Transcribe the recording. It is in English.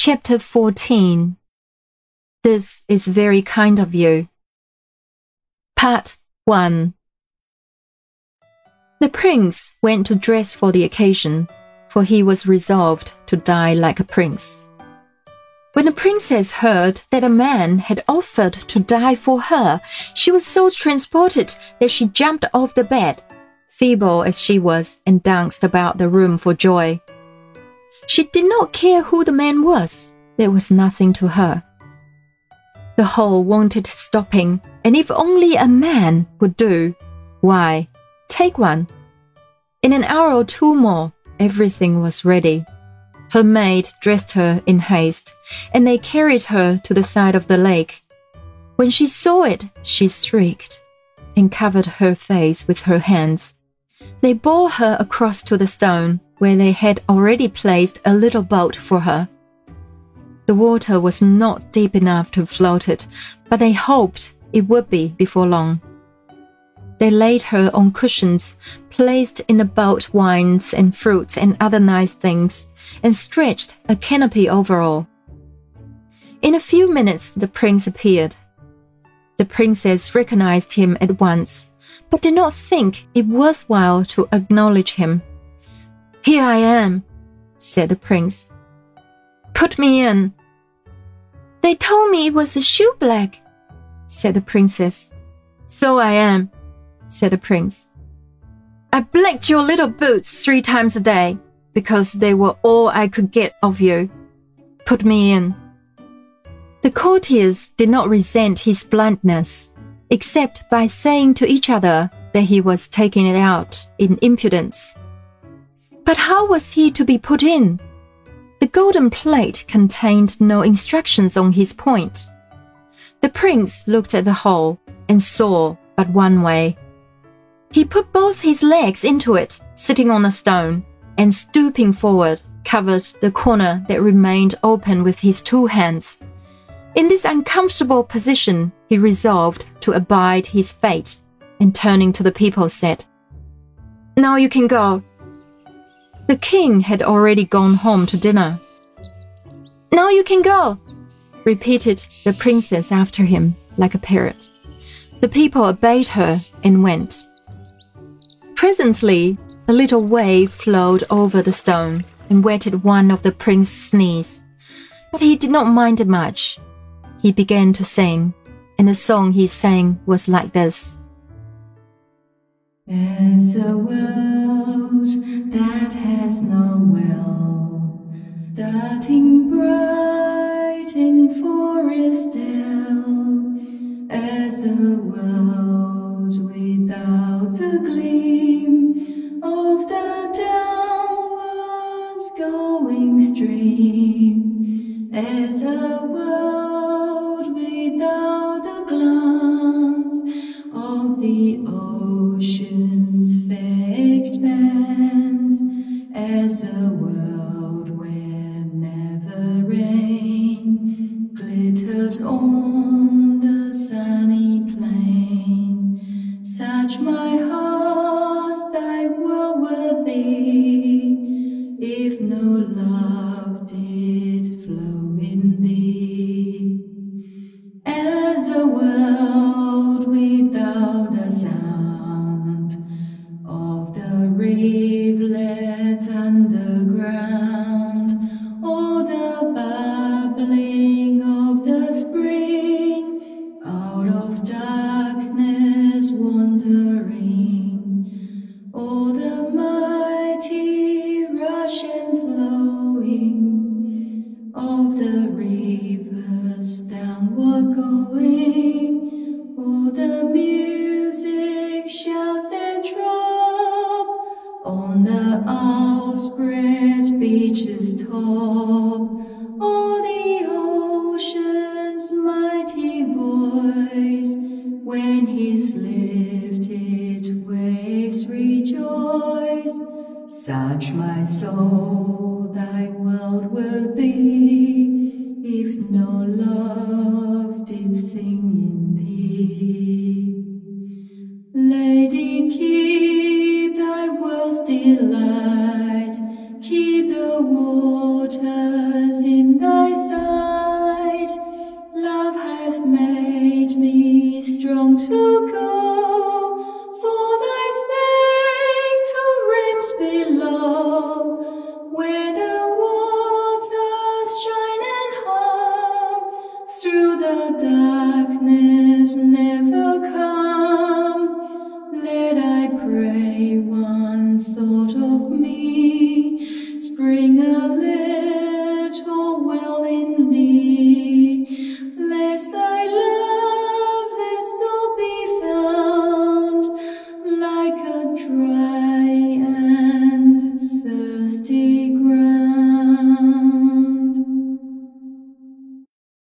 Chapter 14 This is very kind of you. Part 1 The prince went to dress for the occasion, for he was resolved to die like a prince. When the princess heard that a man had offered to die for her, she was so transported that she jumped off the bed, feeble as she was, and danced about the room for joy. She did not care who the man was. There was nothing to her. The hole wanted stopping, and if only a man would do, why, take one. In an hour or two more, everything was ready. Her maid dressed her in haste, and they carried her to the side of the lake. When she saw it, she shrieked and covered her face with her hands. They bore her across to the stone, where they had already placed a little boat for her. The water was not deep enough to float it, but they hoped it would be before long. They laid her on cushions, placed in the boat wines and fruits and other nice things, and stretched a canopy over all. In a few minutes, the prince appeared. The princess recognized him at once, but did not think it worthwhile to acknowledge him. Here I am, said the prince. Put me in. They told me it was a shoeblack, said the princess. So I am, said the prince. I blacked your little boots three times a day because they were all I could get of you. Put me in. The courtiers did not resent his bluntness, except by saying to each other that he was taking it out in impudence. But how was he to be put in? The golden plate contained no instructions on his point. The prince looked at the hole and saw but one way. He put both his legs into it, sitting on a stone, and stooping forward, covered the corner that remained open with his two hands. In this uncomfortable position, he resolved to abide his fate, and turning to the people said, Now you can go. The king had already gone home to dinner. Now you can go, repeated the princess after him like a parrot. The people obeyed her and went. Presently, a little wave flowed over the stone and wetted one of the prince's knees. But he did not mind it much. He began to sing, and the song he sang was like this. There's a world that has no will, darting bright in forest dell, as a world without the gleam of the downwards going stream, as a world without the glance of the ocean's as a world where never rain glittered on the sunny plain. Such my heart thy world would be, if no love did flow in thee. As a world without a sound the mighty rush flowing. Of the rivers downward going, or the music Soul thy world will be, if no love did sing in thee. me.